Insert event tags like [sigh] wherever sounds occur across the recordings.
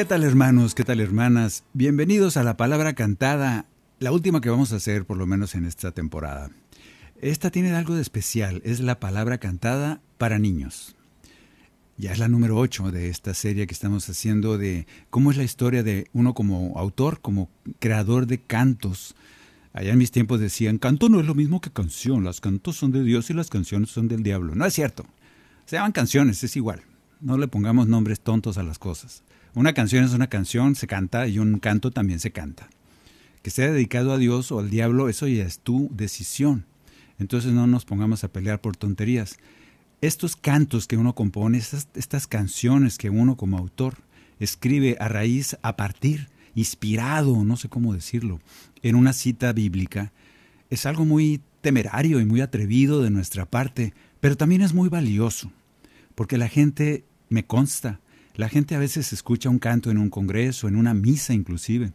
¿Qué tal hermanos? ¿Qué tal hermanas? Bienvenidos a la palabra cantada, la última que vamos a hacer por lo menos en esta temporada. Esta tiene algo de especial, es la palabra cantada para niños. Ya es la número 8 de esta serie que estamos haciendo de cómo es la historia de uno como autor, como creador de cantos. Allá en mis tiempos decían, canto no es lo mismo que canción, las cantos son de Dios y las canciones son del diablo. No es cierto. Se llaman canciones, es igual. No le pongamos nombres tontos a las cosas. Una canción es una canción, se canta, y un canto también se canta. Que sea dedicado a Dios o al diablo, eso ya es tu decisión. Entonces no nos pongamos a pelear por tonterías. Estos cantos que uno compone, estas, estas canciones que uno como autor escribe a raíz, a partir, inspirado, no sé cómo decirlo, en una cita bíblica, es algo muy temerario y muy atrevido de nuestra parte, pero también es muy valioso, porque la gente, me consta, la gente a veces escucha un canto en un congreso, en una misa inclusive,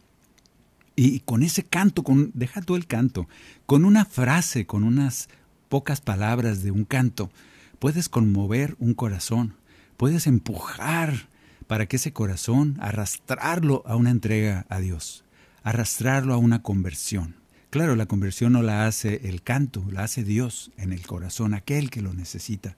y con ese canto, con, deja todo el canto, con una frase, con unas pocas palabras de un canto, puedes conmover un corazón, puedes empujar para que ese corazón, arrastrarlo a una entrega a Dios, arrastrarlo a una conversión. Claro, la conversión no la hace el canto, la hace Dios en el corazón, aquel que lo necesita.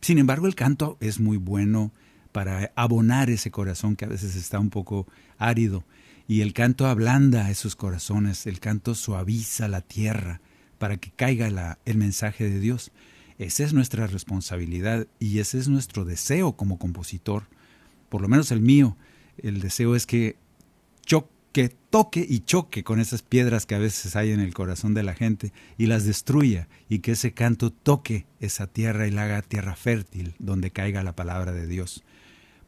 Sin embargo, el canto es muy bueno para abonar ese corazón que a veces está un poco árido. Y el canto ablanda esos corazones, el canto suaviza la tierra para que caiga el mensaje de Dios. Esa es nuestra responsabilidad y ese es nuestro deseo como compositor, por lo menos el mío. El deseo es que choque, toque y choque con esas piedras que a veces hay en el corazón de la gente y las destruya y que ese canto toque esa tierra y la haga tierra fértil donde caiga la palabra de Dios.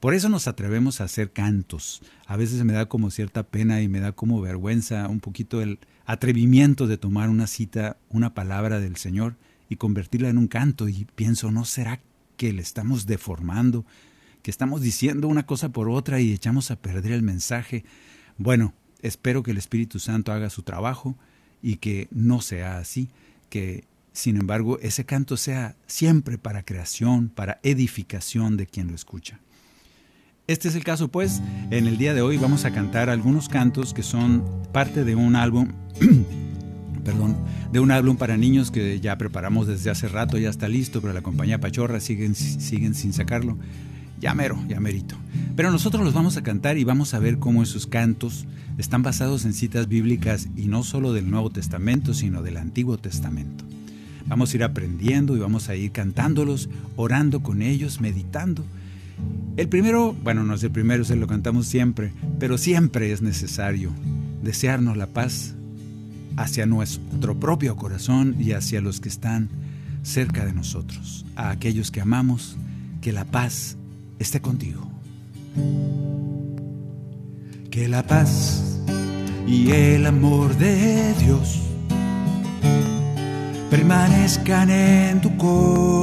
Por eso nos atrevemos a hacer cantos. A veces me da como cierta pena y me da como vergüenza un poquito el atrevimiento de tomar una cita, una palabra del Señor y convertirla en un canto y pienso, ¿no será que le estamos deformando? Que estamos diciendo una cosa por otra y echamos a perder el mensaje. Bueno, espero que el Espíritu Santo haga su trabajo y que no sea así, que sin embargo ese canto sea siempre para creación, para edificación de quien lo escucha. Este es el caso, pues, en el día de hoy vamos a cantar algunos cantos que son parte de un álbum, [clears throat] perdón, de un álbum para niños que ya preparamos desde hace rato, ya está listo, pero la compañía Pachorra siguen, sin sacarlo. Ya mero. Pero nosotros los vamos a cantar y vamos a ver cómo esos cantos están basados en citas bíblicas y no solo del Nuevo Testamento, sino del Antiguo Testamento. Vamos a ir aprendiendo y vamos a ir cantándolos, orando con ellos, meditando. El primero, bueno, no es el primero, se lo cantamos siempre, pero siempre es necesario desearnos la paz hacia nuestro propio corazón y hacia los que están cerca de nosotros, a aquellos que amamos, que la paz esté contigo. Que la paz y el amor de Dios permanezcan en tu corazón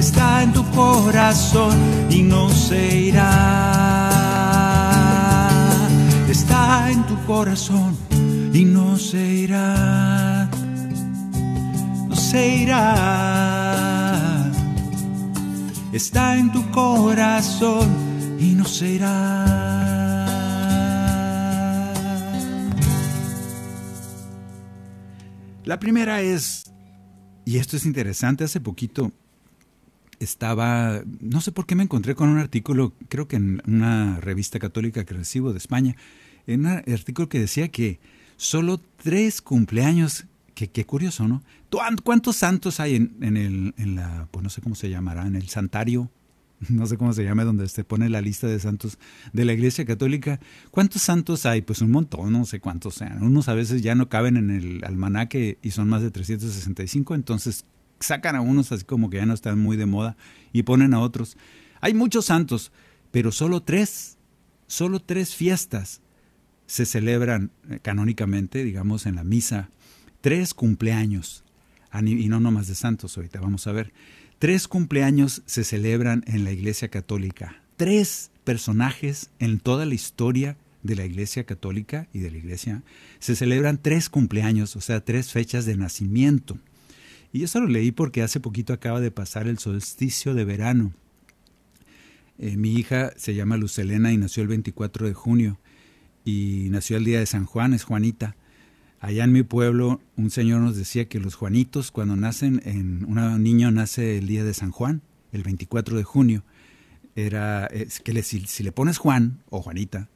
Está en tu corazón y no se irá. Está en tu corazón y no se irá. No se irá. Está en tu corazón y no se irá. La primera es, y esto es interesante, hace poquito estaba, no sé por qué me encontré con un artículo, creo que en una revista católica que recibo de España, en un artículo que decía que solo tres cumpleaños, que qué curioso, ¿no? ¿Cuántos santos hay en, en, el, en la, pues no sé cómo se llamará, en el santario [laughs] no sé cómo se llama, donde se pone la lista de santos de la Iglesia Católica. ¿Cuántos santos hay? Pues un montón, no sé cuántos sean. Unos a veces ya no caben en el almanaque y son más de 365, entonces sacan a unos así como que ya no están muy de moda y ponen a otros. Hay muchos santos, pero solo tres, solo tres fiestas se celebran eh, canónicamente, digamos, en la misa. Tres cumpleaños, y no nomás de santos, ahorita vamos a ver. Tres cumpleaños se celebran en la Iglesia Católica. Tres personajes en toda la historia de la Iglesia Católica y de la Iglesia se celebran tres cumpleaños, o sea, tres fechas de nacimiento. Y eso lo leí porque hace poquito acaba de pasar el solsticio de verano. Eh, mi hija se llama Lucelena y nació el 24 de junio y nació el día de San Juan, es Juanita. Allá en mi pueblo, un señor nos decía que los Juanitos, cuando nacen, en, un niño nace el día de San Juan, el 24 de junio, era que le, si, le pones Juan o Juanita,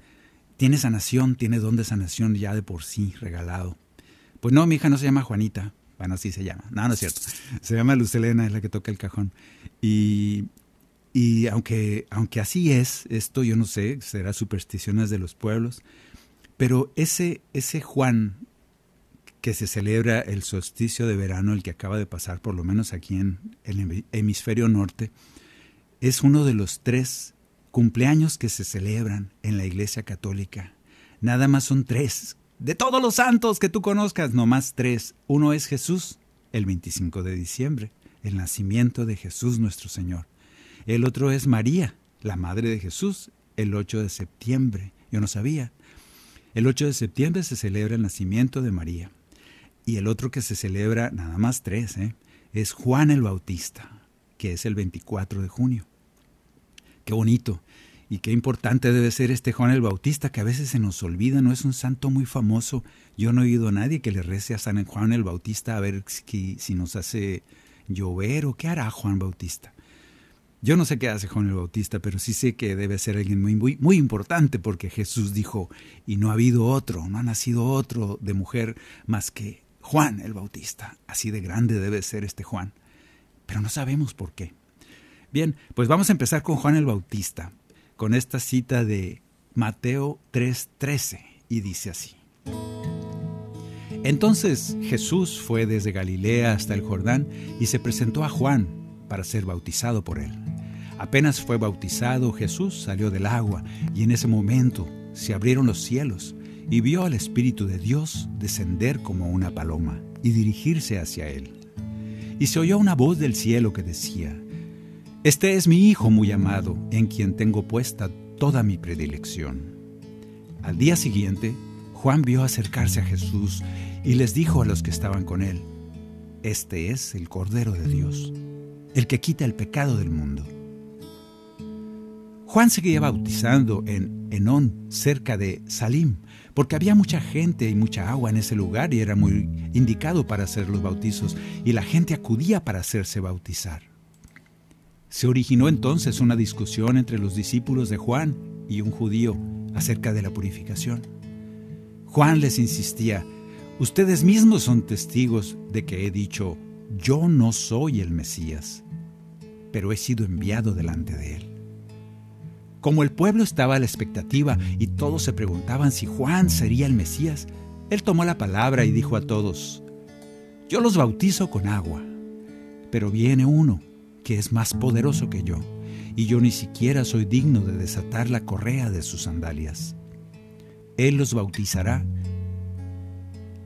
tiene sanación, tiene don de sanación ya de por sí regalado. Pues no, mi hija no se llama Juanita, bueno, así se llama, no, no es cierto, se llama Lucelena, es la que toca el cajón. Y, y aunque, aunque así es, esto yo no sé, será supersticiones de los pueblos, pero ese, ese Juan que se celebra el solsticio de verano, el que acaba de pasar, por lo menos aquí en el hemisferio norte, es uno de los tres cumpleaños que se celebran en la Iglesia Católica. Nada más son tres. De todos los santos que tú conozcas, no más tres. Uno es Jesús, el 25 de diciembre, el nacimiento de Jesús nuestro Señor. El otro es María, la Madre de Jesús, el 8 de septiembre. Yo no sabía. El 8 de septiembre se celebra el nacimiento de María. Y el otro que se celebra, nada más tres, ¿eh? es Juan el Bautista, que es el 24 de junio. Qué bonito y qué importante debe ser este Juan el Bautista, que a veces se nos olvida, no es un santo muy famoso. Yo no he oído a nadie que le rece a San Juan el Bautista a ver si, si nos hace llover o qué hará Juan Bautista. Yo no sé qué hace Juan el Bautista, pero sí sé que debe ser alguien muy, muy, muy importante porque Jesús dijo, y no ha habido otro, no ha nacido otro de mujer más que Juan el Bautista. Así de grande debe ser este Juan. Pero no sabemos por qué. Bien, pues vamos a empezar con Juan el Bautista, con esta cita de Mateo 3:13, y dice así. Entonces Jesús fue desde Galilea hasta el Jordán y se presentó a Juan para ser bautizado por él. Apenas fue bautizado, Jesús salió del agua y en ese momento se abrieron los cielos y vio al Espíritu de Dios descender como una paloma y dirigirse hacia él. Y se oyó una voz del cielo que decía, Este es mi Hijo muy amado, en quien tengo puesta toda mi predilección. Al día siguiente, Juan vio acercarse a Jesús y les dijo a los que estaban con él, Este es el Cordero de Dios, el que quita el pecado del mundo. Juan seguía bautizando en Enón, cerca de Salim, porque había mucha gente y mucha agua en ese lugar y era muy indicado para hacer los bautizos, y la gente acudía para hacerse bautizar. Se originó entonces una discusión entre los discípulos de Juan y un judío acerca de la purificación. Juan les insistía, ustedes mismos son testigos de que he dicho, yo no soy el Mesías. pero he sido enviado delante de él. Como el pueblo estaba a la expectativa y todos se preguntaban si Juan sería el Mesías, él tomó la palabra y dijo a todos, Yo los bautizo con agua, pero viene uno que es más poderoso que yo, y yo ni siquiera soy digno de desatar la correa de sus sandalias. Él los bautizará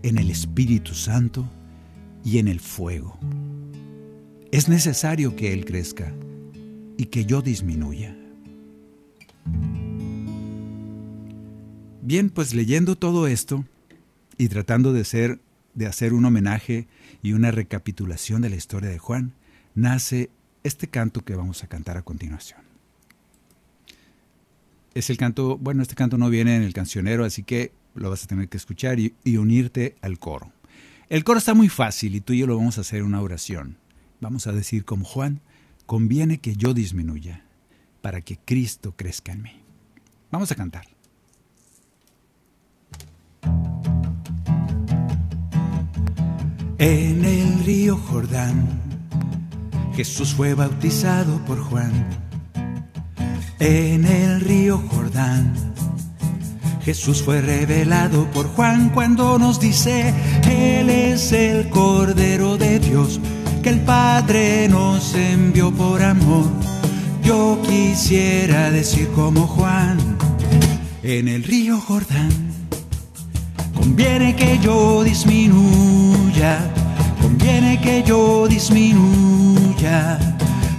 en el Espíritu Santo y en el fuego. Es necesario que Él crezca y que yo disminuya. Bien, pues leyendo todo esto y tratando de, ser, de hacer un homenaje y una recapitulación de la historia de Juan, nace este canto que vamos a cantar a continuación. Es el canto, bueno, este canto no viene en el cancionero, así que lo vas a tener que escuchar y, y unirte al coro. El coro está muy fácil y tú y yo lo vamos a hacer en una oración. Vamos a decir como Juan, conviene que yo disminuya para que Cristo crezca en mí. Vamos a cantar. En el río Jordán, Jesús fue bautizado por Juan. En el río Jordán, Jesús fue revelado por Juan cuando nos dice, Él es el Cordero de Dios, que el Padre nos envió por amor. Yo quisiera decir como Juan, en el río Jordán, conviene que yo disminuya, conviene que yo disminuya,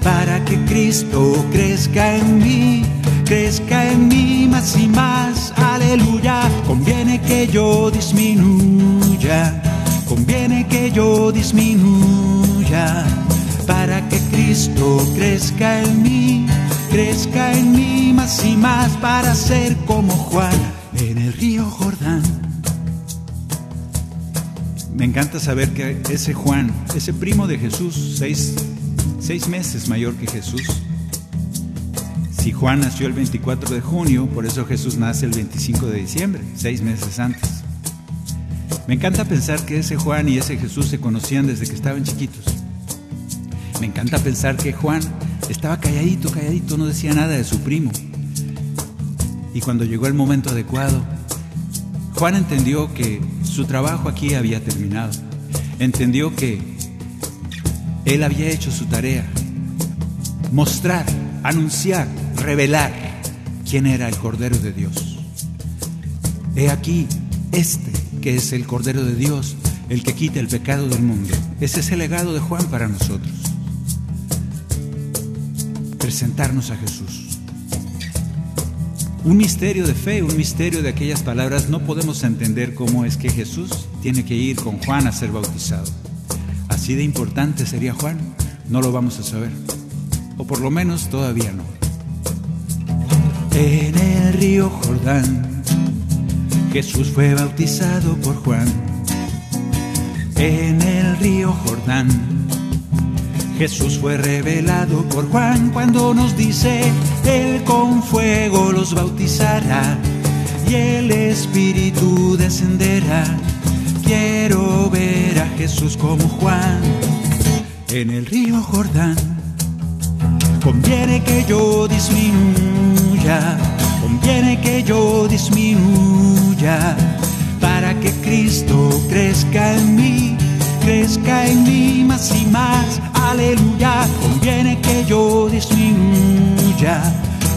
para que Cristo crezca en mí, crezca en mí más y más, aleluya, conviene que yo disminuya, conviene que yo disminuya, para que Cristo crezca en mí, crezca en mí más y más, para ser como Juan en el río Jordán. Me encanta saber que ese Juan, ese primo de Jesús, seis, seis meses mayor que Jesús, si Juan nació el 24 de junio, por eso Jesús nace el 25 de diciembre, seis meses antes. Me encanta pensar que ese Juan y ese Jesús se conocían desde que estaban chiquitos. Me encanta pensar que Juan estaba calladito, calladito, no decía nada de su primo. Y cuando llegó el momento adecuado, Juan entendió que su trabajo aquí había terminado. Entendió que él había hecho su tarea. Mostrar, anunciar, revelar quién era el Cordero de Dios. He aquí este que es el Cordero de Dios, el que quita el pecado del mundo. Ese es el legado de Juan para nosotros. Presentarnos a Jesús. Un misterio de fe, un misterio de aquellas palabras, no podemos entender cómo es que Jesús tiene que ir con Juan a ser bautizado. Así de importante sería Juan, no lo vamos a saber. O por lo menos todavía no. En el río Jordán, Jesús fue bautizado por Juan. En el río Jordán, Jesús fue revelado por Juan cuando nos dice, Él con fuego los bautizará y el Espíritu descenderá. Quiero ver a Jesús como Juan en el río Jordán. Conviene que yo disminuya, conviene que yo disminuya, para que Cristo crezca en mí, crezca en mí más y más, aleluya. Conviene que yo disminuya,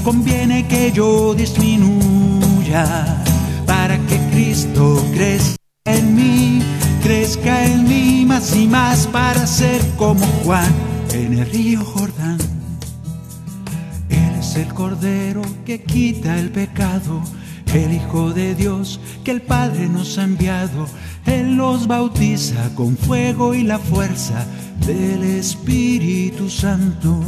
conviene que yo disminuya, para que Cristo crezca y más, para ser como Juan en el río Jordán. Él es el Cordero que quita el pecado, el Hijo de Dios que el Padre nos ha enviado. Él nos bautiza con fuego y la fuerza del Espíritu Santo.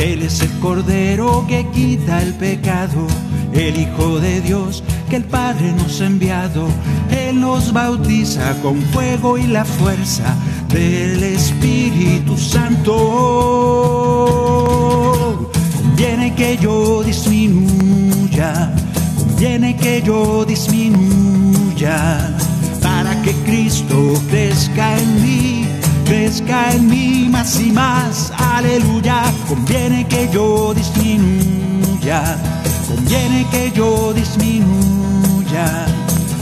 Él es el Cordero que quita el pecado, el Hijo de Dios que el Padre nos ha enviado. Él nos bautiza con fuego y la fuerza del Espíritu Santo. Conviene que yo disminuya, conviene que yo disminuya, para que Cristo crezca en mí, crezca en mí más y más, aleluya. Conviene que yo disminuya, conviene que yo disminuya,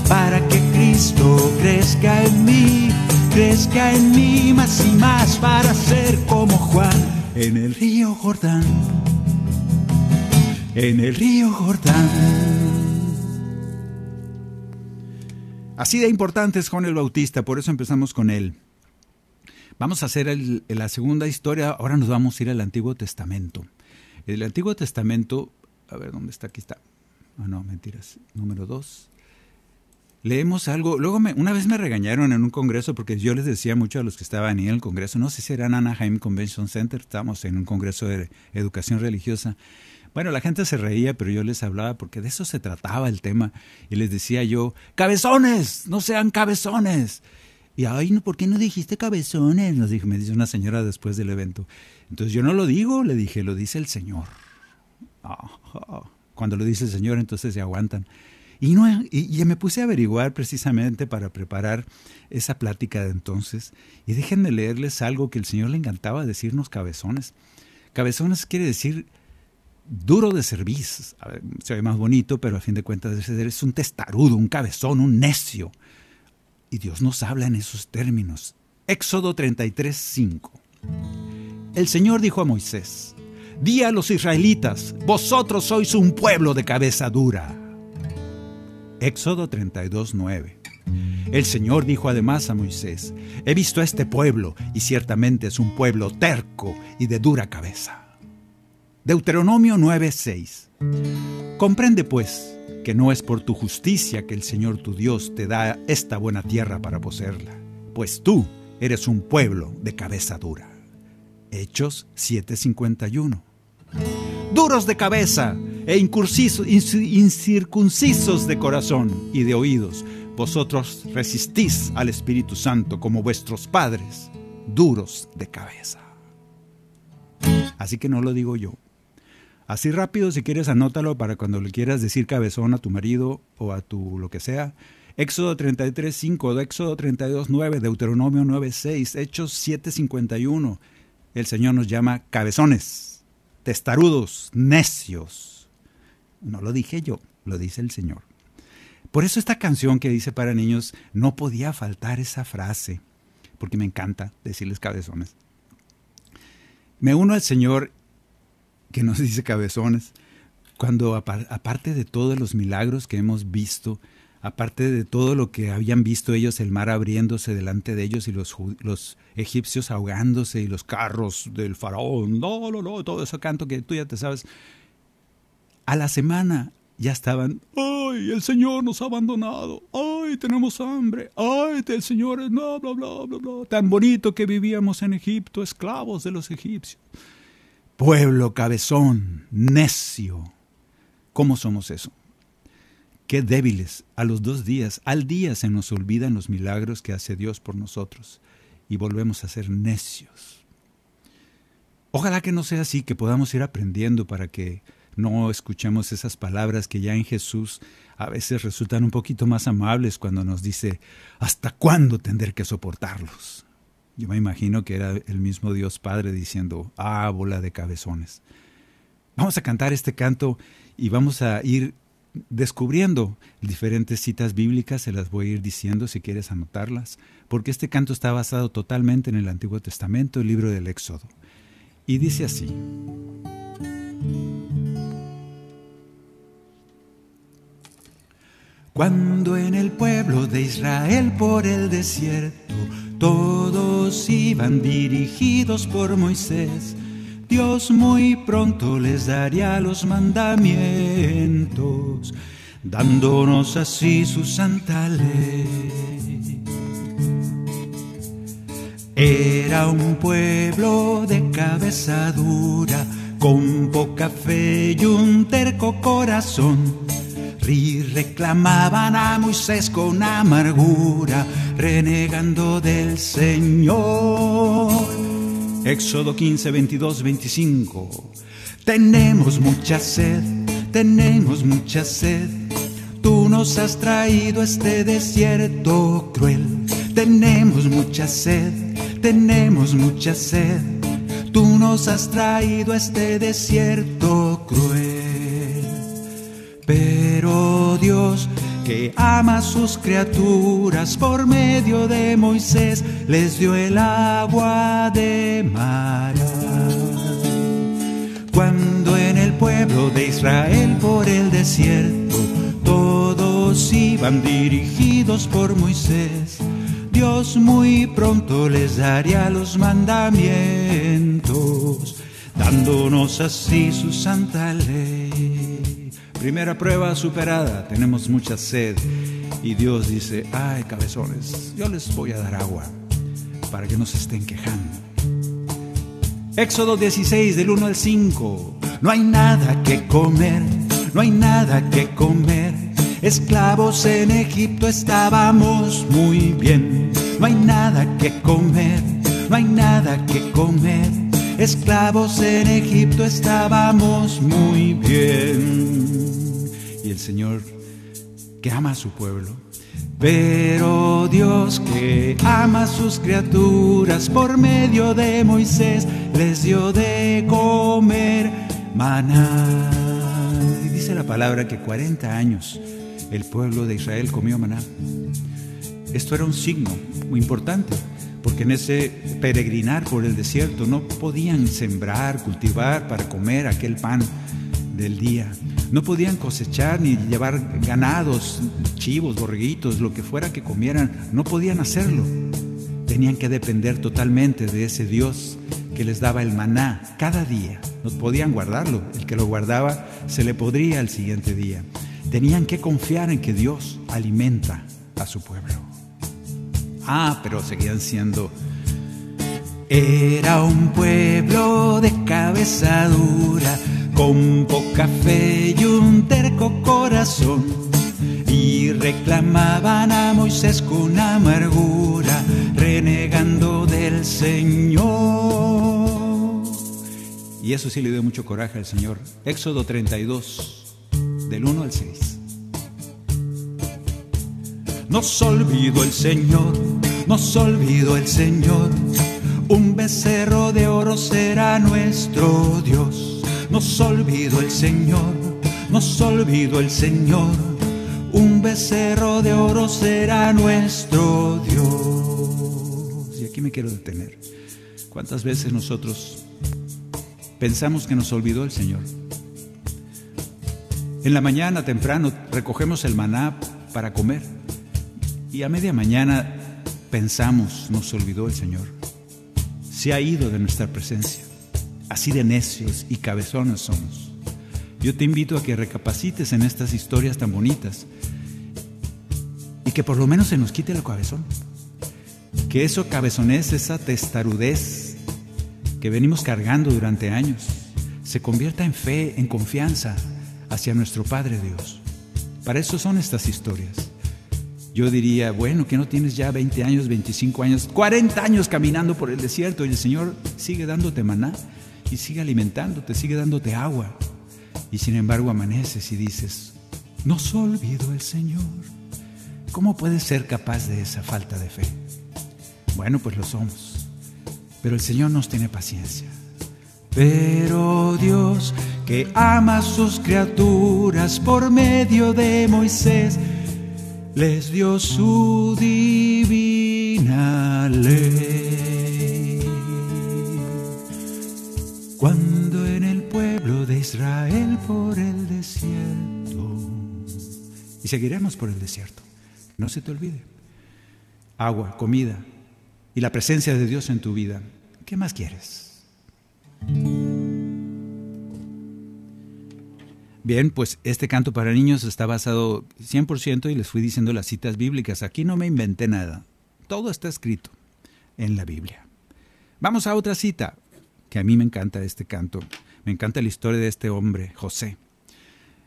para que Cristo crezca en mí, crezca en mí más y más, para ser como Juan en el río Jordán, en el río Jordán. Así de importante es Juan el Bautista, por eso empezamos con él. Vamos a hacer la segunda historia, ahora nos vamos a ir al Antiguo Testamento. El Antiguo Testamento, a ver, ¿dónde está? Aquí está. Ah, no, mentiras. Número dos. Leemos algo. Luego, me, una vez me regañaron en un congreso porque yo les decía mucho a los que estaban ahí en el congreso, no sé si era Anaheim Convention Center, estábamos en un congreso de educación religiosa. Bueno, la gente se reía, pero yo les hablaba porque de eso se trataba el tema. Y les decía yo, cabezones, no sean cabezones. Y, ay, ¿por qué no dijiste cabezones? Nos dijo, me dice una señora después del evento. Entonces yo no lo digo, le dije, lo dice el Señor. Cuando lo dice el Señor, entonces se aguantan. Y, no, y, me puse a averiguar precisamente para preparar esa plática de entonces. Y déjenme leerles algo que el Señor le encantaba decirnos cabezones. Cabezones quiere decir duro de servicio. Se ve más bonito, pero a fin de cuentas es un testarudo, un cabezón, un necio. Y Dios nos habla en esos términos. Éxodo 33, 5. El Señor dijo a Moisés, Di a los israelitas, vosotros sois un pueblo de cabeza dura. Éxodo 32, 9. El Señor dijo además a Moisés, He visto a este pueblo, y ciertamente es un pueblo terco y de dura cabeza. Deuteronomio 9:6. Comprende pues que no es por tu justicia que el Señor tu Dios te da esta buena tierra para poseerla, pues tú eres un pueblo de cabeza dura. Hechos 7:51. Duros de cabeza e incircuncisos de corazón y de oídos, vosotros resistís al Espíritu Santo como vuestros padres, duros de cabeza. Así que no lo digo yo, Así rápido, si quieres, anótalo para cuando le quieras decir cabezón a tu marido o a tu lo que sea. Éxodo 33, 5, Éxodo 32, 9, Deuteronomio 9, 6, Hechos 7, 51. El Señor nos llama cabezones, testarudos, necios. No lo dije yo, lo dice el Señor. Por eso esta canción que dice para niños, no podía faltar esa frase, porque me encanta decirles cabezones. Me uno al Señor que nos [laughs] dice cabezones, cuando aparte de todos los milagros que hemos visto, aparte de todo lo que habían visto ellos, el mar abriéndose delante de ellos y los, los egipcios ahogándose y los carros del faraón, no, no, no, todo eso canto que tú ya te sabes, a la semana ya estaban, ay, el Señor nos ha abandonado, ay, tenemos hambre, ay, el Señor es, bla, bla, bla, bla, bla, tan bonito que vivíamos en Egipto, esclavos de los egipcios. Pueblo cabezón, necio. ¿Cómo somos eso? Qué débiles. A los dos días, al día se nos olvidan los milagros que hace Dios por nosotros y volvemos a ser necios. Ojalá que no sea así, que podamos ir aprendiendo para que no escuchemos esas palabras que ya en Jesús a veces resultan un poquito más amables cuando nos dice, ¿hasta cuándo tendré que soportarlos? Yo me imagino que era el mismo Dios Padre diciendo, ah, bola de cabezones. Vamos a cantar este canto y vamos a ir descubriendo diferentes citas bíblicas, se las voy a ir diciendo si quieres anotarlas, porque este canto está basado totalmente en el Antiguo Testamento, el libro del Éxodo. Y dice así. Cuando en el pueblo de Israel por el desierto iban dirigidos por Moisés. Dios muy pronto les daría los mandamientos, dándonos así su santa ley. Era un pueblo de cabeza dura, con poca fe y un terco corazón y reclamaban a Moisés con amargura, renegando del Señor. Éxodo 15, 22, 25. Tenemos mucha sed, tenemos mucha sed. Tú nos has traído este desierto cruel. Tenemos mucha sed, tenemos mucha sed. Tú nos has traído este desierto cruel. Pero Dios, que ama a sus criaturas, por medio de Moisés les dio el agua de mar. Cuando en el pueblo de Israel por el desierto todos iban dirigidos por Moisés, Dios muy pronto les daría los mandamientos, dándonos así su santa ley. Primera prueba superada, tenemos mucha sed y Dios dice, ay cabezones, yo les voy a dar agua para que no se estén quejando. Éxodo 16 del 1 al 5, no hay nada que comer, no hay nada que comer. Esclavos en Egipto estábamos muy bien, no hay nada que comer, no hay nada que comer. Esclavos en Egipto estábamos muy bien. Y el Señor, que ama a su pueblo, pero Dios que ama a sus criaturas por medio de Moisés les dio de comer maná. Y dice la palabra que 40 años el pueblo de Israel comió maná. Esto era un signo muy importante, porque en ese peregrinar por el desierto no podían sembrar, cultivar para comer aquel pan del día. No podían cosechar ni llevar ganados, chivos, borreguitos, lo que fuera que comieran. No podían hacerlo. Tenían que depender totalmente de ese Dios que les daba el maná cada día. No podían guardarlo. El que lo guardaba se le podría al siguiente día. Tenían que confiar en que Dios alimenta a su pueblo. Ah, pero seguían siendo... Era un pueblo de cabeza dura, con poca fe y un terco corazón, y reclamaban a Moisés con amargura, renegando del Señor. Y eso sí le dio mucho coraje al Señor. Éxodo 32, del 1 al 6. Nos olvidó el Señor, nos olvidó el Señor. Un becerro de oro será nuestro Dios. Nos olvidó el Señor, nos olvidó el Señor. Un becerro de oro será nuestro Dios. Y aquí me quiero detener. ¿Cuántas veces nosotros pensamos que nos olvidó el Señor? En la mañana temprano recogemos el maná para comer y a media mañana pensamos, nos olvidó el Señor. Se ha ido de nuestra presencia. Así de necios y cabezones somos. Yo te invito a que recapacites en estas historias tan bonitas y que por lo menos se nos quite el cabezón. Que eso cabezonés, esa testarudez que venimos cargando durante años, se convierta en fe, en confianza hacia nuestro Padre Dios. Para eso son estas historias. Yo diría, bueno, que no tienes ya 20 años, 25 años, 40 años caminando por el desierto y el Señor sigue dándote maná y sigue alimentándote, sigue dándote agua. Y sin embargo amaneces y dices, no se olvido el Señor. ¿Cómo puedes ser capaz de esa falta de fe? Bueno, pues lo somos. Pero el Señor nos tiene paciencia. Pero Dios, que ama a sus criaturas por medio de Moisés, les dio su divina ley. Cuando en el pueblo de Israel por el desierto, y seguiremos por el desierto, no se te olvide, agua, comida y la presencia de Dios en tu vida, ¿qué más quieres? Bien, pues este canto para niños está basado 100% y les fui diciendo las citas bíblicas. Aquí no me inventé nada. Todo está escrito en la Biblia. Vamos a otra cita, que a mí me encanta este canto. Me encanta la historia de este hombre, José.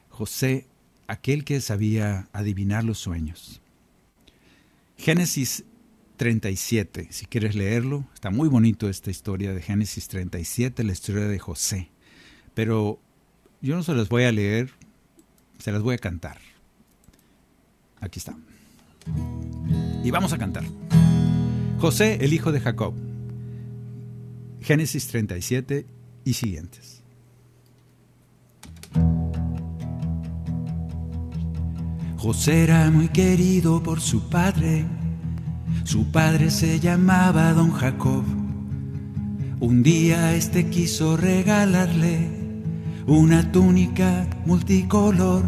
José, aquel que sabía adivinar los sueños. Génesis 37, si quieres leerlo, está muy bonito esta historia de Génesis 37, la historia de José. Pero yo no se las voy a leer, se las voy a cantar. Aquí está. Y vamos a cantar. José, el hijo de Jacob, Génesis 37 y siguientes. José era muy querido por su padre. Su padre se llamaba don Jacob. Un día este quiso regalarle una túnica multicolor.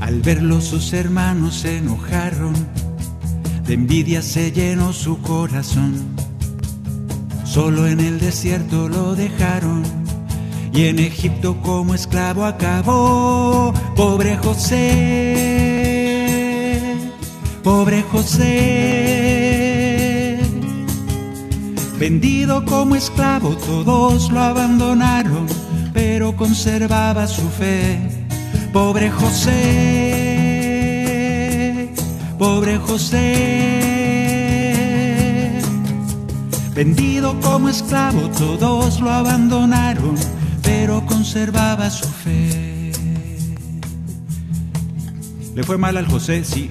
Al verlo sus hermanos se enojaron, de envidia se llenó su corazón. Solo en el desierto lo dejaron y en Egipto como esclavo acabó. Pobre José, pobre José. Vendido como esclavo, todos lo abandonaron, pero conservaba su fe. Pobre José, pobre José. Vendido como esclavo, todos lo abandonaron, pero conservaba su fe. Le fue mal al José, sí.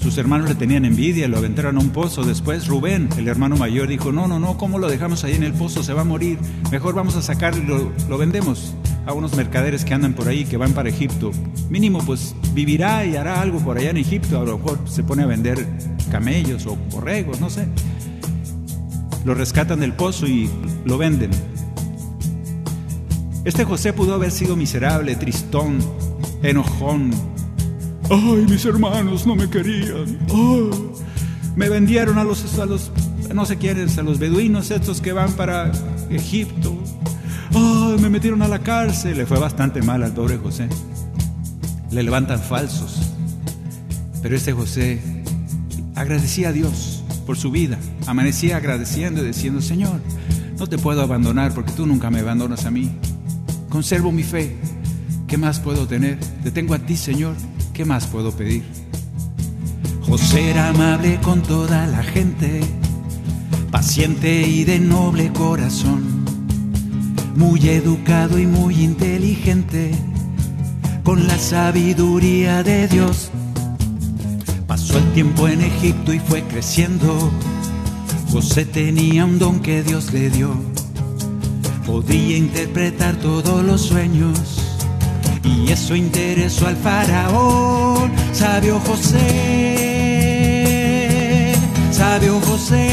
Sus hermanos le tenían envidia, lo aventaron a un pozo. Después Rubén, el hermano mayor, dijo, no, no, no, ¿cómo lo dejamos ahí en el pozo? Se va a morir. Mejor vamos a sacarlo y lo, lo vendemos a unos mercaderes que andan por ahí, que van para Egipto. Mínimo, pues vivirá y hará algo por allá en Egipto. A lo mejor se pone a vender camellos o borregos, no sé. Lo rescatan del pozo y lo venden. Este José pudo haber sido miserable, tristón, enojón. Ay, mis hermanos no me querían. Ay, me vendieron a los, a los, no sé quiénes, a los beduinos estos que van para Egipto. Ay, me metieron a la cárcel. Le fue bastante mal al pobre José. Le levantan falsos. Pero este José agradecía a Dios por su vida. Amanecía agradeciendo y diciendo, Señor, no te puedo abandonar porque tú nunca me abandonas a mí. Conservo mi fe. ¿Qué más puedo tener? Te tengo a ti, Señor. ¿Qué más puedo pedir? José era amable con toda la gente, paciente y de noble corazón, muy educado y muy inteligente, con la sabiduría de Dios. Pasó el tiempo en Egipto y fue creciendo. José tenía un don que Dios le dio. Podía interpretar todos los sueños y eso interesó al faraón. Sabio José, sabio José.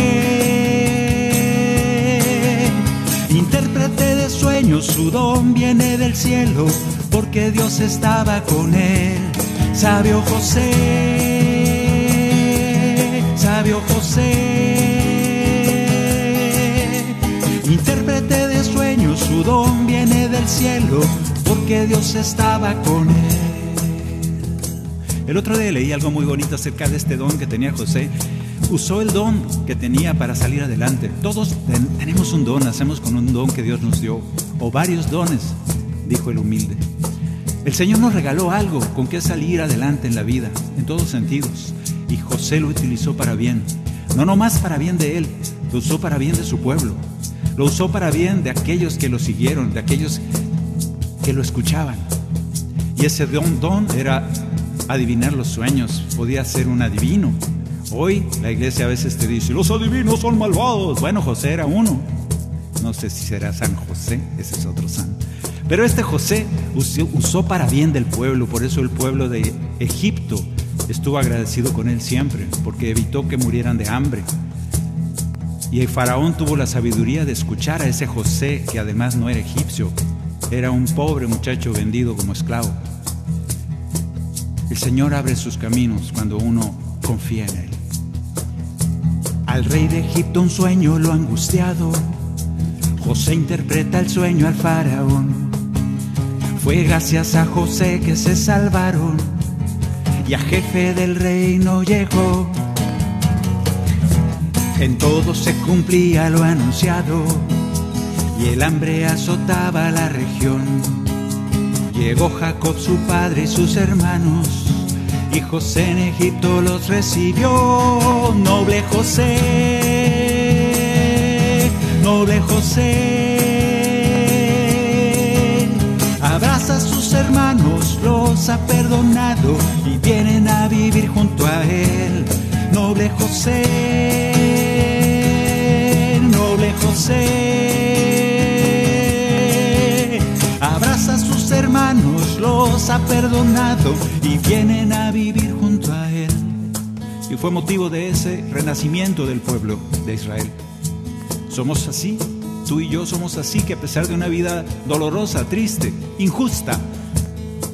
Intérprete de sueños, su don viene del cielo, porque Dios estaba con él. Sabio José, sabio José. Intérprete de sueños, su don viene del cielo, porque Dios estaba con él. El otro día leí algo muy bonito acerca de este don que tenía José. Usó el don que tenía para salir adelante. Todos ten- tenemos un don, hacemos con un don que Dios nos dio, o varios dones, dijo el humilde. El Señor nos regaló algo con que salir adelante en la vida, en todos sentidos, y José lo utilizó para bien. No nomás para bien de él, lo usó para bien de su pueblo. Lo usó para bien de aquellos que lo siguieron, de aquellos que lo escuchaban. Y ese don, don era adivinar los sueños, podía ser un adivino. Hoy la iglesia a veces te dice, los adivinos son malvados. Bueno, José era uno. No sé si será San José, ese es otro santo. Pero este José usó para bien del pueblo, por eso el pueblo de Egipto estuvo agradecido con él siempre, porque evitó que murieran de hambre. Y el faraón tuvo la sabiduría de escuchar a ese José, que además no era egipcio, era un pobre muchacho vendido como esclavo. El Señor abre sus caminos cuando uno confía en Él. Al rey de Egipto un sueño lo angustiado. José interpreta el sueño al faraón. Fue gracias a José que se salvaron y a jefe del reino llegó. En todo se cumplía lo anunciado y el hambre azotaba la región. Llegó Jacob su padre y sus hermanos y José en Egipto los recibió. Noble José, noble José. Abraza a sus hermanos, los ha perdonado y vienen a vivir junto a él. Noble José, noble José. Ha perdonado y vienen a vivir junto a él. Y fue motivo de ese renacimiento del pueblo de Israel. Somos así, tú y yo somos así, que a pesar de una vida dolorosa, triste, injusta,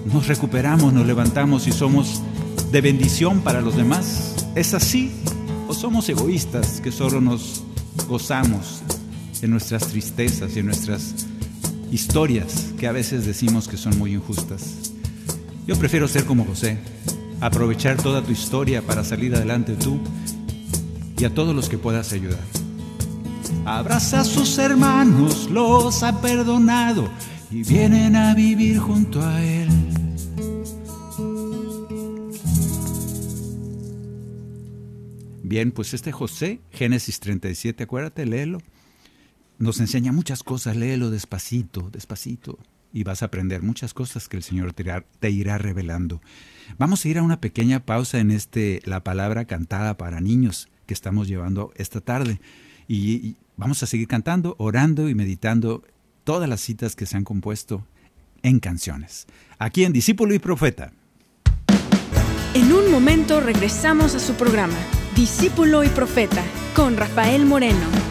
nos recuperamos, nos levantamos y somos de bendición para los demás. ¿Es así? ¿O somos egoístas que solo nos gozamos en nuestras tristezas y en nuestras historias que a veces decimos que son muy injustas? Yo prefiero ser como José, aprovechar toda tu historia para salir adelante tú y a todos los que puedas ayudar. Abraza a sus hermanos, los ha perdonado y vienen a vivir junto a él. Bien, pues este José, Génesis 37, acuérdate, léelo. Nos enseña muchas cosas, léelo despacito, despacito, y vas a aprender muchas cosas que el Señor te irá, revelando. Vamos a ir a una pequeña pausa en este La palabra cantada para niños que estamos llevando esta tarde. Y, y vamos a seguir cantando, orando y meditando todas las citas que se han compuesto en canciones. Aquí en Discípulo y Profeta. En un momento regresamos a su programa, Discípulo y Profeta, con Rafael Moreno.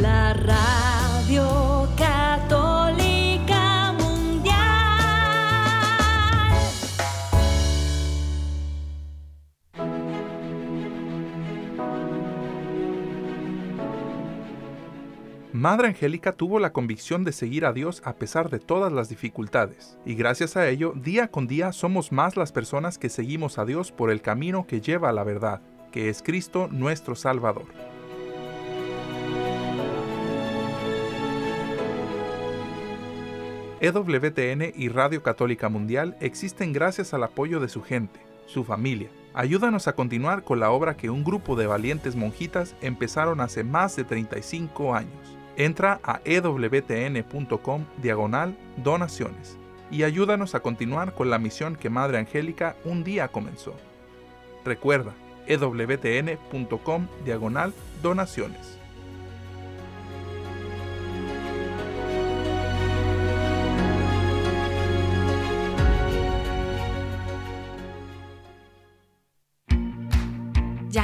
la radio católica mundial. Madre Angélica tuvo la convicción de seguir a Dios a pesar de todas las dificultades, y gracias a ello, día con día somos más las personas que seguimos a Dios por el camino que lleva a la verdad, que es Cristo nuestro Salvador. EWTN y Radio Católica Mundial existen gracias al apoyo de su gente, su familia. Ayúdanos a continuar con la obra que un grupo de valientes monjitas empezaron hace más de 35 años. Entra a ewtn.com diagonal donaciones y ayúdanos a continuar con la misión que Madre Angélica un día comenzó. Recuerda, ewtn.com diagonal donaciones.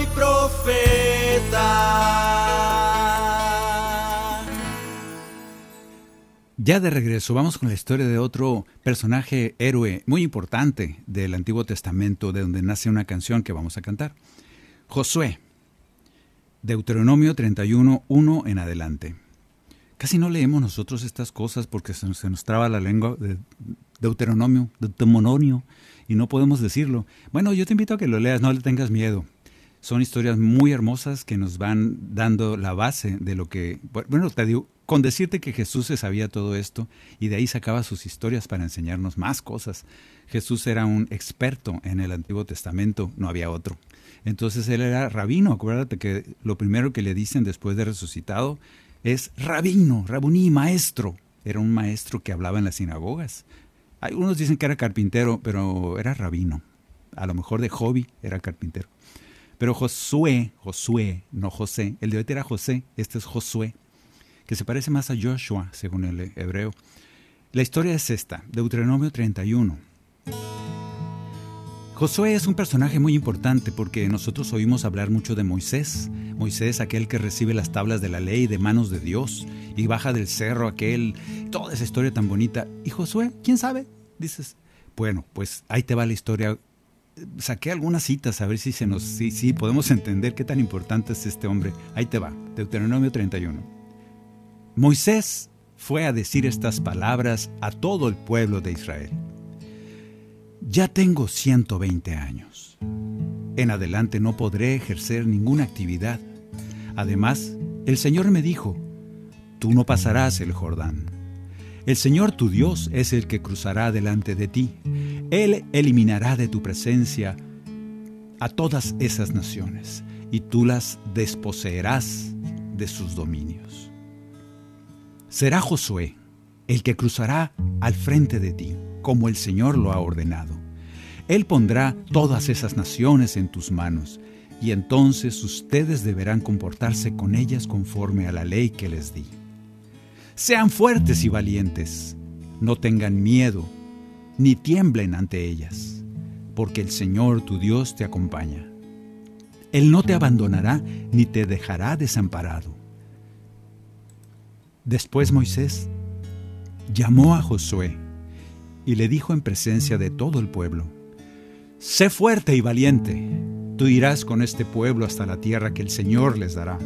y profeta. Ya de regreso, vamos con la historia de otro personaje héroe muy importante del Antiguo Testamento, de donde nace una canción que vamos a cantar. Josué, Deuteronomio 31, 1 en adelante. Casi no leemos nosotros estas cosas porque se nos, traba la lengua de Deuteronomio, Deuteronomio, y no podemos decirlo. Bueno, yo te invito a que lo leas, no le tengas miedo. Son historias muy hermosas que nos van dando la base de lo que, bueno, te digo, con decirte que Jesús se sabía todo esto y de ahí sacaba sus historias para enseñarnos más cosas. Jesús era un experto en el Antiguo Testamento, no había otro. Entonces él era rabino, acuérdate que lo primero que le dicen después de resucitado es rabino, rabuní, maestro. Era un maestro que hablaba en las sinagogas. Algunos dicen que era carpintero, pero era rabino. A lo mejor de hobby era carpintero. Pero Josué, Josué, no José, el de hoy era José, este es Josué, que se parece más a Joshua, según el hebreo. La historia es esta, Deuteronomio 31. Josué es un personaje muy importante porque nosotros oímos hablar mucho de Moisés. Moisés, aquel que recibe las tablas de la ley de manos de Dios y baja del cerro aquel, toda esa historia tan bonita. ¿Y Josué? ¿Quién sabe? Dices, bueno, pues ahí te va la historia. Saqué algunas citas a ver si se nos si, podemos entender qué tan importante es este hombre. Ahí te va, Deuteronomio 31. Moisés fue a decir estas palabras a todo el pueblo de Israel. Ya tengo 120 años. En adelante no podré ejercer ninguna actividad. Además, el Señor me dijo, tú no pasarás el Jordán. El Señor tu Dios es el que cruzará delante de ti. Él eliminará de tu presencia a todas esas naciones y tú las desposeerás de sus dominios. Será Josué el que cruzará al frente de ti como el Señor lo ha ordenado. Él pondrá todas esas naciones en tus manos, y entonces ustedes deberán comportarse con ellas conforme a la ley que les di. Sean fuertes y valientes, no tengan miedo, ni tiemblen ante ellas, porque el Señor tu Dios te acompaña. Él no te abandonará ni te dejará desamparado. Después Moisés llamó a Josué, y le dijo en presencia de todo el pueblo, Sé fuerte y valiente, tú irás con este pueblo hasta la tierra que el Señor les dará.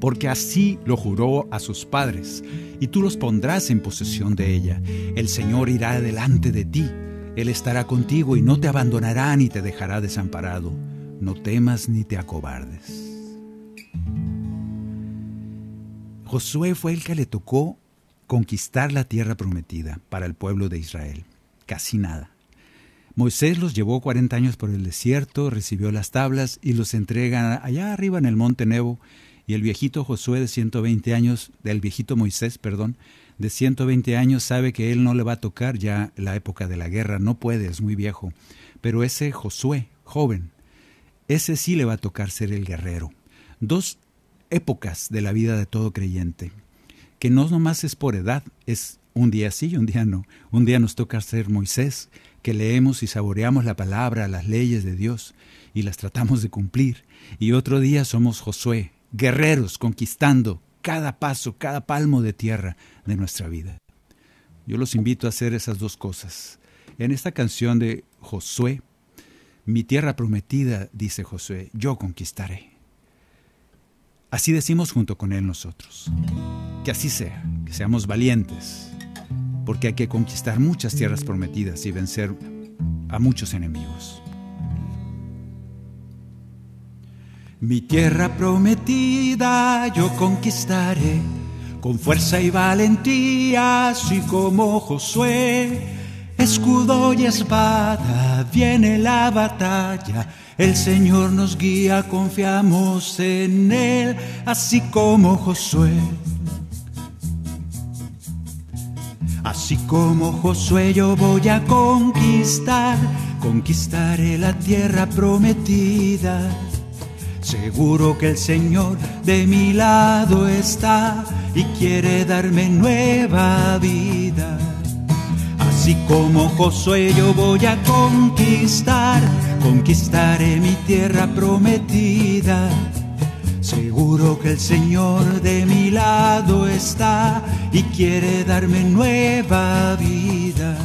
Porque así lo juró a sus padres, y tú los pondrás en posesión de ella. El Señor irá delante de ti, Él estará contigo y no te abandonará ni te dejará desamparado. No temas ni te acobardes. Josué fue el que le tocó conquistar la tierra prometida para el pueblo de Israel. Casi nada. Moisés los llevó 40 años por el desierto, recibió las tablas y los entrega allá arriba en el monte Nebo. Y el viejito Josué de 120 años, del viejito Moisés, perdón, de 120 años sabe que él no le va a tocar ya la época de la guerra, no puede, es muy viejo. Pero ese Josué, joven, ese sí le va a tocar ser el guerrero. Dos épocas de la vida de todo creyente que no nomás es por edad, es un día sí y un día no. Un día nos toca ser Moisés, que leemos y saboreamos la palabra, las leyes de Dios y las tratamos de cumplir. Y otro día somos Josué, guerreros conquistando cada paso, cada palmo de tierra de nuestra vida. Yo los invito a hacer esas dos cosas. En esta canción de Josué, mi tierra prometida, dice Josué, yo conquistaré. Así decimos junto con Él nosotros. Que así sea, que seamos valientes, porque hay que conquistar muchas tierras prometidas y vencer a muchos enemigos. Mi tierra prometida yo conquistaré con fuerza y valentía, así como Josué. Escudo y espada, viene la batalla el Señor nos guía, confiamos en Él, así como Josué. Así como Josué yo voy a conquistar, conquistaré la tierra prometida. Seguro que el Señor de mi lado está y quiere darme nueva vida. Así como Josué yo voy a conquistar conquistaré mi tierra prometida. Seguro que el Señor de mi lado está y quiere darme nueva vida.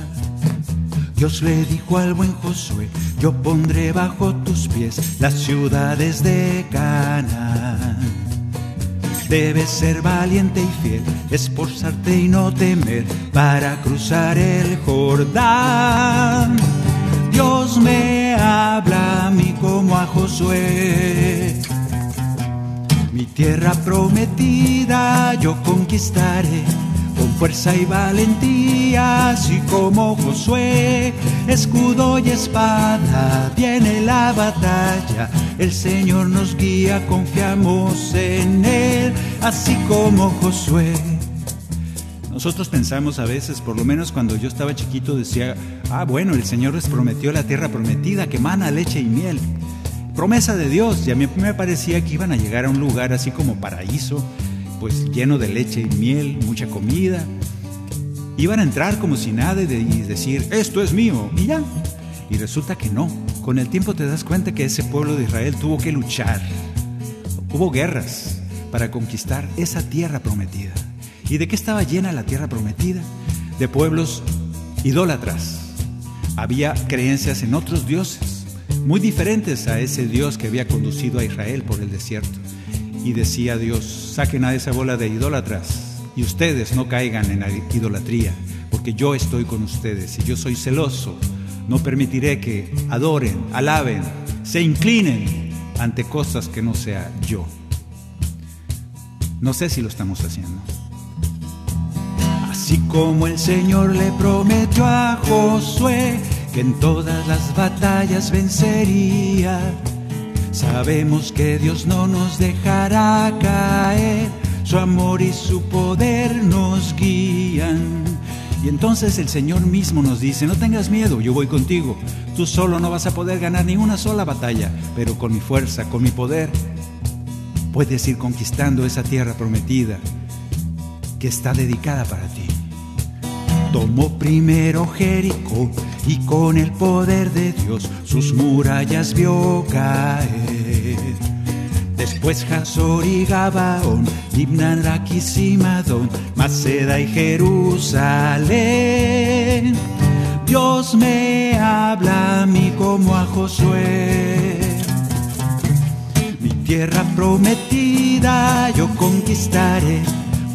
Dios le dijo al buen Josué, yo pondré bajo tus pies las ciudades de Canaán. Debes ser valiente y fiel, esforzarte y no temer para cruzar el Jordán. Dios me habla a mí como a Josué. Mi tierra prometida yo conquistaré con fuerza y valentía, así como Josué. Escudo y espada, viene la batalla. El Señor nos guía, confiamos en Él, así como Josué. Nosotros pensamos a veces, por lo menos cuando yo estaba chiquito, decía, ah, bueno, el Señor les prometió la tierra prometida que mana leche y miel. Promesa de Dios, y a mí me parecía que iban a llegar a un lugar así como paraíso, pues lleno de leche y miel, mucha comida. Iban a entrar como si nada y decir, esto es mío, y ya. Y resulta que no. Con el tiempo te das cuenta que ese pueblo de Israel tuvo que luchar. Hubo guerras para conquistar esa tierra prometida. ¿Y de qué estaba llena la tierra prometida? De pueblos idólatras. Había creencias en otros dioses, muy diferentes a ese Dios que había conducido a Israel por el desierto. Y decía Dios, saquen a esa bola de idólatras y ustedes no caigan en la idolatría, porque yo estoy con ustedes y yo soy celoso. No permitiré que adoren, alaben, se inclinen ante cosas que no sea yo. No sé si lo estamos haciendo. Así como el Señor le prometió a Josué que en todas las batallas vencería, sabemos que Dios no nos dejará caer, su amor y su poder nos guían. Y entonces el Señor mismo nos dice, no tengas miedo, yo voy contigo. Tú solo no vas a poder ganar ni una sola batalla, pero con mi fuerza, con mi poder, puedes ir conquistando esa tierra prometida que está dedicada para ti. Tomó primero Jericó y con el poder de Dios sus murallas vio caer. Después Hazor y Gabaón, Libna, Raquis y Madón, Maceda y Jerusalén. Dios me habla a mí como a Josué. Mi tierra prometida yo conquistaré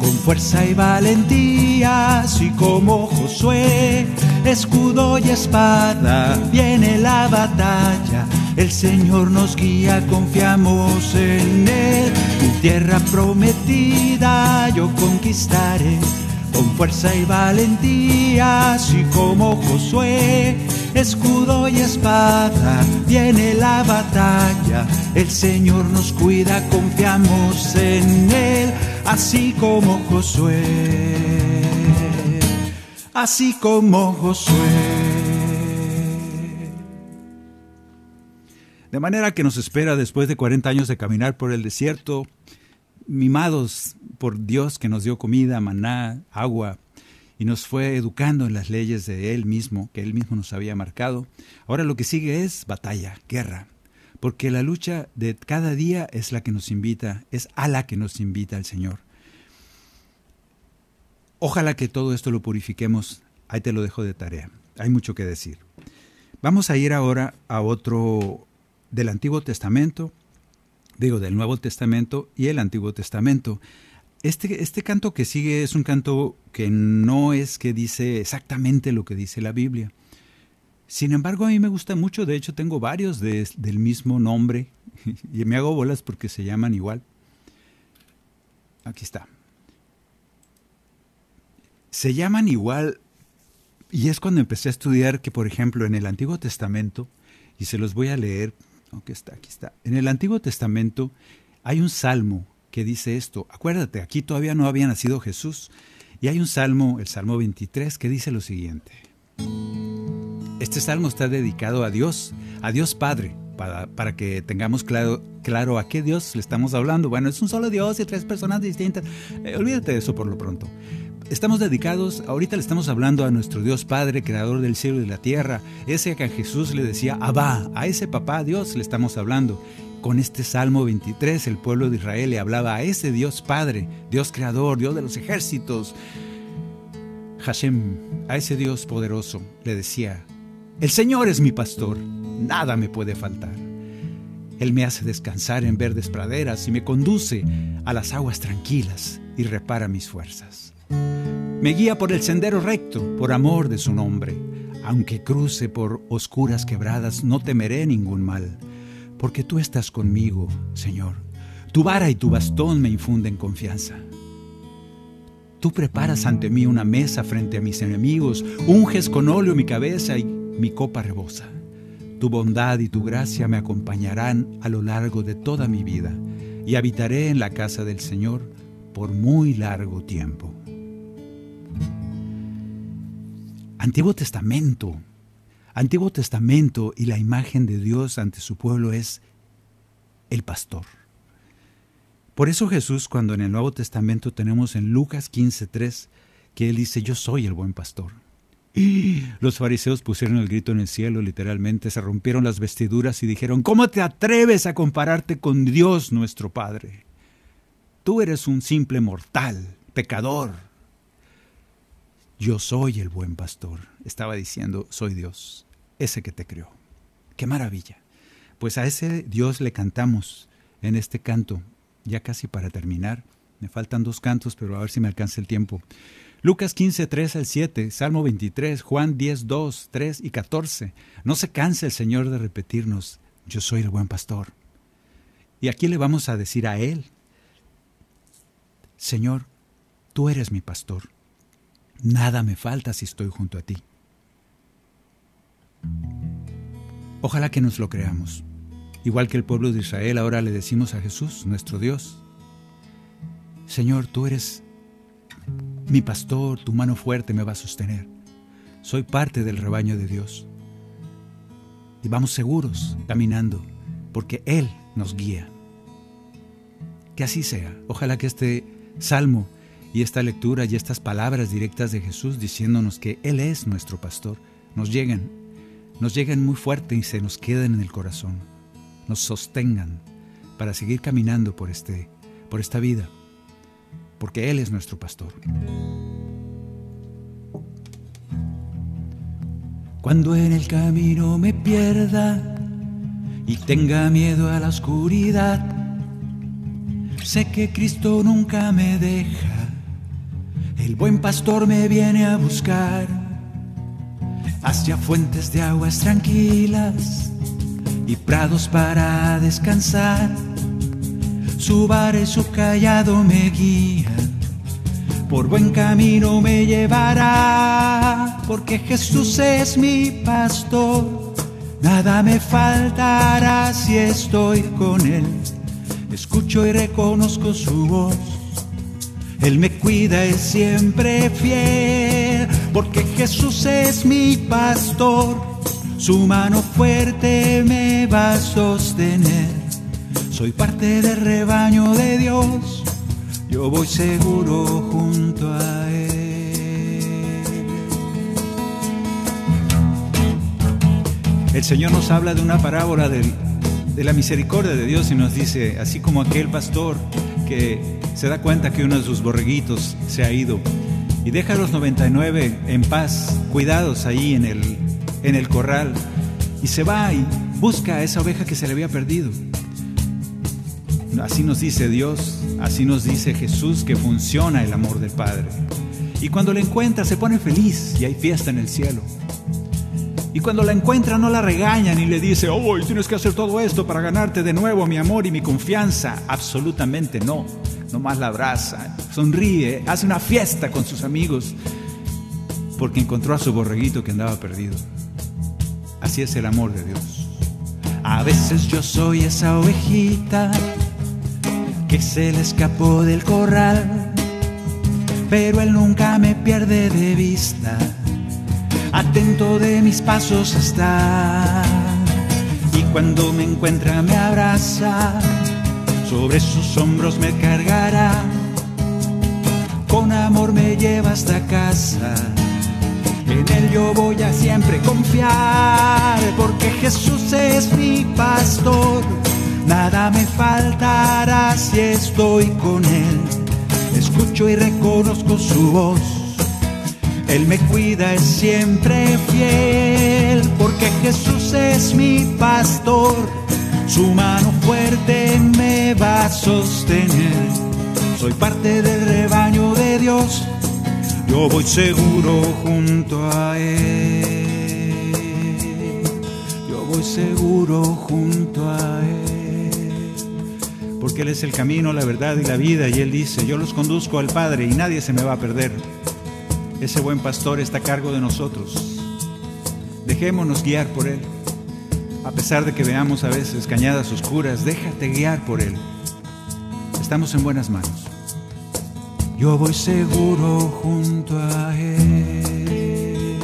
con fuerza y valentía, así como Josué, escudo y espada, viene la batalla, el Señor nos guía, confiamos en Él, mi tierra prometida yo conquistaré, con fuerza y valentía, así como Josué, escudo y espada, viene la batalla, el Señor nos cuida, confiamos en Él, así como Josué, así como Josué. De manera que nos espera después de 40 años de caminar por el desierto, mimados por Dios que nos dio comida, maná, agua, y nos fue educando en las leyes de Él mismo, que Él mismo nos había marcado. Ahora lo que sigue es batalla, guerra, porque la lucha de cada día es la que nos invita, es a la que nos invita el Señor. Ojalá que todo esto lo purifiquemos, ahí te lo dejo de tarea, hay mucho que decir. Vamos a ir ahora a otro del Antiguo Testamento, digo del Nuevo Testamento y el Antiguo Testamento. Este, este canto que sigue es un canto que no es que dice exactamente lo que dice la Biblia. Sin embargo, a mí me gusta mucho, de hecho tengo varios de, del mismo nombre [laughs] y me hago bolas porque se llaman igual. Aquí está. Se llaman igual y es cuando empecé a estudiar que, por ejemplo, en el Antiguo Testamento, y se los voy a leer, aquí está, aquí está, en el Antiguo Testamento hay un salmo que dice esto. Acuérdate, aquí todavía no había nacido Jesús. Y hay un salmo, el Salmo 23, que dice lo siguiente. Este salmo está dedicado a Dios, a Dios Padre, para, para, que tengamos claro, claro a qué Dios le estamos hablando. Bueno, es un solo Dios y tres personas distintas. Eh, olvídate de eso por lo pronto. Estamos dedicados, ahorita le estamos hablando a nuestro Dios Padre, creador del cielo y de la tierra, ese que a Jesús le decía Abba, a ese papá Dios le estamos hablando. Con este Salmo 23 el pueblo de Israel le hablaba a ese Dios Padre, Dios Creador, Dios de los ejércitos. Hashem, a ese Dios poderoso, le decía, El Señor es mi pastor, nada me puede faltar. Él me hace descansar en verdes praderas y me conduce a las aguas tranquilas y repara mis fuerzas. Me guía por el sendero recto, por amor de su nombre. Aunque cruce por oscuras quebradas, no temeré ningún mal porque tú estás conmigo, Señor. Tu vara y tu bastón me infunden confianza. Tú preparas ante mí una mesa frente a mis enemigos, unges con óleo mi cabeza y mi copa rebosa. Tu bondad y tu gracia me acompañarán a lo largo de toda mi vida y habitaré en la casa del Señor por muy largo tiempo. Antiguo Testamento, Antiguo Testamento y la imagen de Dios ante su pueblo es el pastor. Por eso Jesús, cuando en el Nuevo Testamento tenemos en Lucas 15:3, que Él dice, yo soy el buen pastor. [gasps] Los fariseos pusieron el grito en el cielo, literalmente, se rompieron las vestiduras y dijeron, ¿cómo te atreves a compararte con Dios nuestro Padre? Tú eres un simple mortal, pecador. Yo soy el buen pastor, estaba diciendo, soy Dios, ese que te creó. ¡Qué maravilla! Pues a ese Dios le cantamos en este canto, ya casi para terminar. Me faltan dos cantos, pero a ver si me alcanza el tiempo. Lucas 15, 3 al 7, Salmo 23, Juan 10, 2, 3 y 14. No se canse el Señor de repetirnos, yo soy el buen pastor. Y aquí le vamos a decir a Él, Señor, tú eres mi pastor. Nada me falta si estoy junto a ti. Ojalá que nos lo creamos. Igual que el pueblo de Israel, ahora le decimos a Jesús, nuestro Dios, Señor, tú eres mi pastor, tu mano fuerte me va a sostener. Soy parte del rebaño de Dios. Y vamos seguros caminando, porque Él nos guía. Que así sea. Ojalá que este salmo y esta lectura y estas palabras directas de Jesús diciéndonos que Él es nuestro pastor nos lleguen, nos lleguen muy fuerte y se nos queden en el corazón, nos sostengan para seguir caminando por, este, por esta vida porque Él es nuestro pastor. Cuando en el camino me pierda y tenga miedo a la oscuridad, sé que Cristo nunca me deja. El buen pastor me viene a buscar. Hacia fuentes de aguas tranquilas y prados para descansar. Su bar y su callado me guía, por buen camino me llevará, porque Jesús es mi pastor, nada me faltará si estoy con Él. Escucho y reconozco su voz, Él me cuida y siempre fiel, porque Jesús es mi pastor, su mano fuerte me va a sostener. Soy parte del rebaño de Dios, yo voy seguro junto a Él. El Señor nos habla de una parábola de la misericordia de Dios y nos dice, así como aquel pastor que se da cuenta que uno de sus borreguitos se ha ido y deja a los 99 en paz, cuidados ahí en el, en el corral, y se va y busca a esa oveja que se le había perdido. Así nos dice Dios, así nos dice Jesús que funciona el amor del Padre. Y cuando la encuentra se pone feliz y hay fiesta en el cielo. Y cuando la encuentra no la regaña ni le dice, oh, tienes que hacer todo esto para ganarte de nuevo mi amor y mi confianza. Absolutamente no. Nomás la abraza, sonríe, hace una fiesta con sus amigos porque encontró a su borreguito que andaba perdido. Así es el amor de Dios. A veces yo soy esa ovejita que se le escapó del corral, pero él nunca me pierde de vista, atento de mis pasos está, y cuando me encuentra me abraza, sobre sus hombros me cargará, con amor me lleva hasta casa. En él yo voy a siempre confiar, porque Jesús es mi pastor Nada me faltará si estoy con Él. Escucho y reconozco su voz. Él me cuida, es siempre fiel, porque Jesús es mi pastor. Su mano fuerte me va a sostener. Soy parte del rebaño de Dios. Yo voy seguro junto a Él. Yo voy seguro junto a Él porque Él es el camino, la verdad y la vida, y Él dice, yo los conduzco al Padre y nadie se me va a perder. Ese buen pastor está a cargo de nosotros. Dejémonos guiar por Él. A pesar de que veamos a veces cañadas oscuras, déjate guiar por Él. Estamos en buenas manos. Yo voy seguro junto a Él.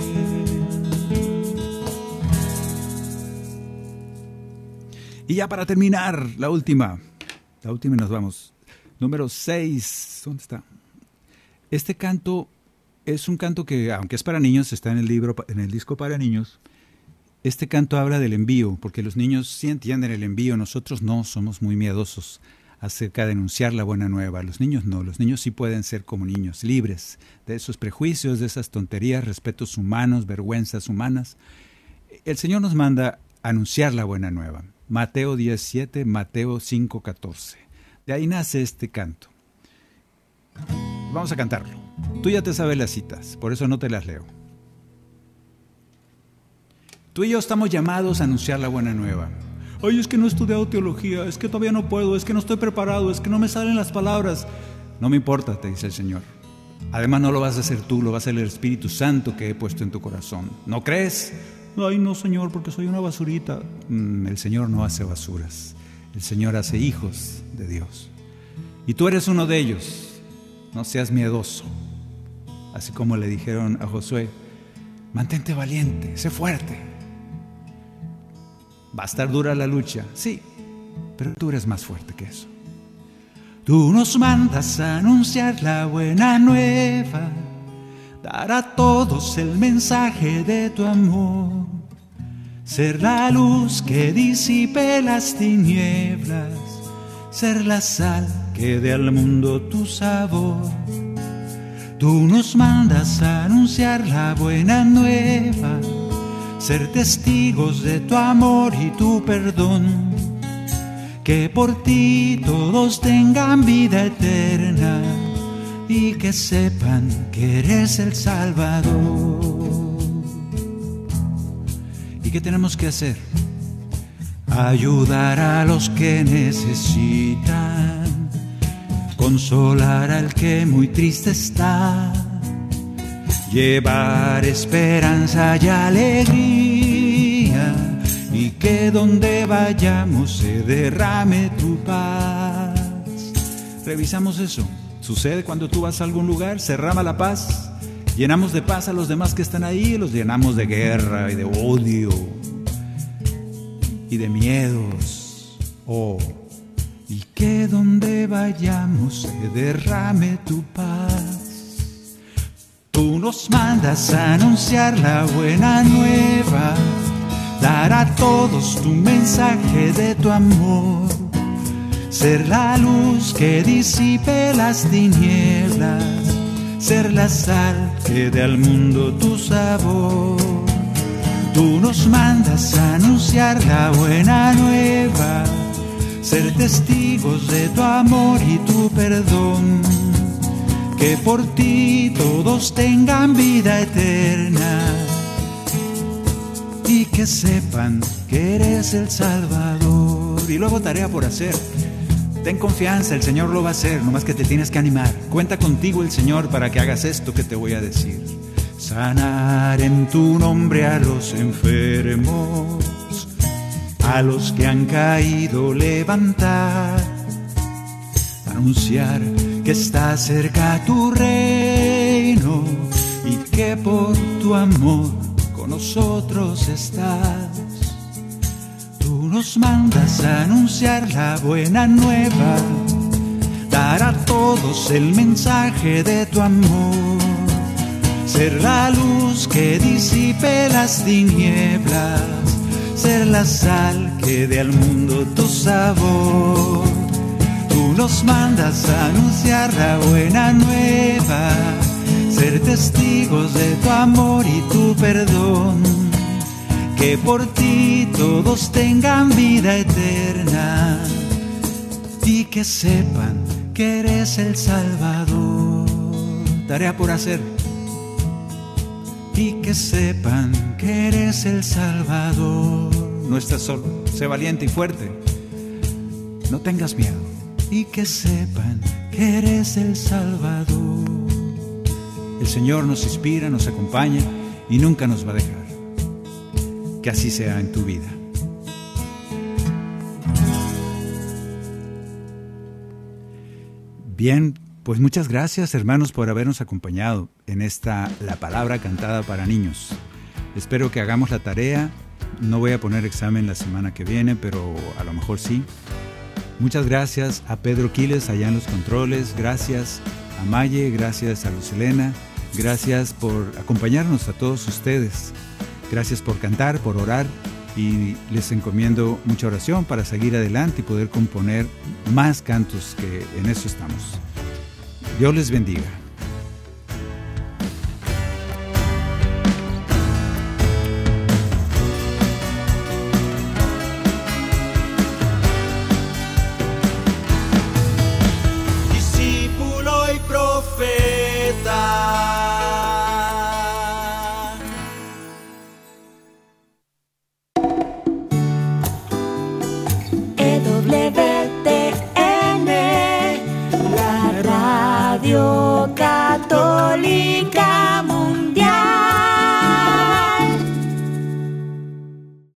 Y ya para terminar, la última. La última y nos vamos. Número 6. ¿Dónde está? Este canto es un canto que, aunque es para niños, está en el libro, en el disco para niños. Este canto habla del envío, porque los niños sí entienden el envío, nosotros no, somos muy miedosos acerca de anunciar la buena nueva. Los niños no, los niños sí pueden ser como niños, libres de esos prejuicios, de esas tonterías, respetos humanos, vergüenzas humanas. El Señor nos manda anunciar la buena nueva. Mateo 17, Mateo 5, 14. De ahí nace este canto. Vamos a cantarlo. Tú ya te sabes las citas, por eso no te las leo. Tú y yo estamos llamados a anunciar la buena nueva. Ay, es que no he estudiado teología, es que todavía no puedo, es que no estoy preparado, es que no me salen las palabras. No me importa, te dice el Señor. Además no lo vas a hacer tú, lo va a hacer el Espíritu Santo que he puesto en tu corazón. ¿No crees? Ay, no, Señor, porque soy una basurita. Mm, el Señor no hace basuras. El Señor hace hijos de Dios. Y tú eres uno de ellos. No seas miedoso. Así como le dijeron a Josué, mantente valiente, sé fuerte. Va a estar dura la lucha, sí, pero tú eres más fuerte que eso. Tú nos mandas a anunciar la buena nueva, dar a todos el mensaje de tu amor, ser la luz que disipe las tinieblas, ser la sal que dé al mundo tu sabor. Tú nos mandas a anunciar la buena nueva ser testigos de tu amor y tu perdón, que por ti todos tengan vida eterna y que sepan que eres el Salvador. ¿Y qué tenemos que hacer? Ayudar a los que necesitan, consolar al que muy triste está llevar esperanza y alegría y que donde vayamos se derrame tu paz. Revisamos eso. Sucede cuando tú vas a algún lugar, se derrama la paz, llenamos de paz a los demás que están ahí los llenamos de guerra y de odio y de miedos. Oh, y que donde vayamos se derrame tu paz. Tú nos mandas a anunciar la buena nueva, dar a todos tu mensaje de tu amor, ser la luz que disipe las tinieblas, ser la sal que dé al mundo tu sabor. Tú nos mandas a anunciar la buena nueva, ser testigos de tu amor y tu perdón que por ti todos tengan vida eterna y que sepan que eres el Salvador. Y luego tarea por hacer. Ten confianza, el Señor lo va a hacer, nomás que te tienes que animar. Cuenta contigo el Señor para que hagas esto que te voy a decir. Sanar en tu nombre a los enfermos, a los que han caído levantar, anunciar que está cerca tu reino y que por tu amor con nosotros estás. Tú nos mandas anunciar la buena nueva, dar a todos el mensaje de tu amor, ser la luz que disipe las tinieblas, ser la sal que dé al mundo tu sabor nos mandas a anunciar la buena nueva, ser testigos de tu amor y tu perdón, que por ti todos tengan vida eterna y que sepan que eres el Salvador. Tarea por hacer. Y que sepan que eres el Salvador. No estás solo, sé valiente y fuerte. No tengas miedo y que sepan que eres el Salvador. El Señor nos inspira, nos acompaña y nunca nos va a dejar. Que así sea en tu vida. Bien, pues muchas gracias hermanos por habernos acompañado en esta La Palabra Cantada para Niños. Espero que hagamos la tarea. No voy a poner examen la semana que viene, pero a lo mejor sí. Muchas gracias a Pedro Quiles allá en los controles, gracias a Maye, gracias a Lucelena, Gracias por acompañarnos a todos ustedes. Gracias por cantar, por orar y les encomiendo mucha oración para seguir adelante y poder componer más cantos que en eso estamos. Dios les bendiga.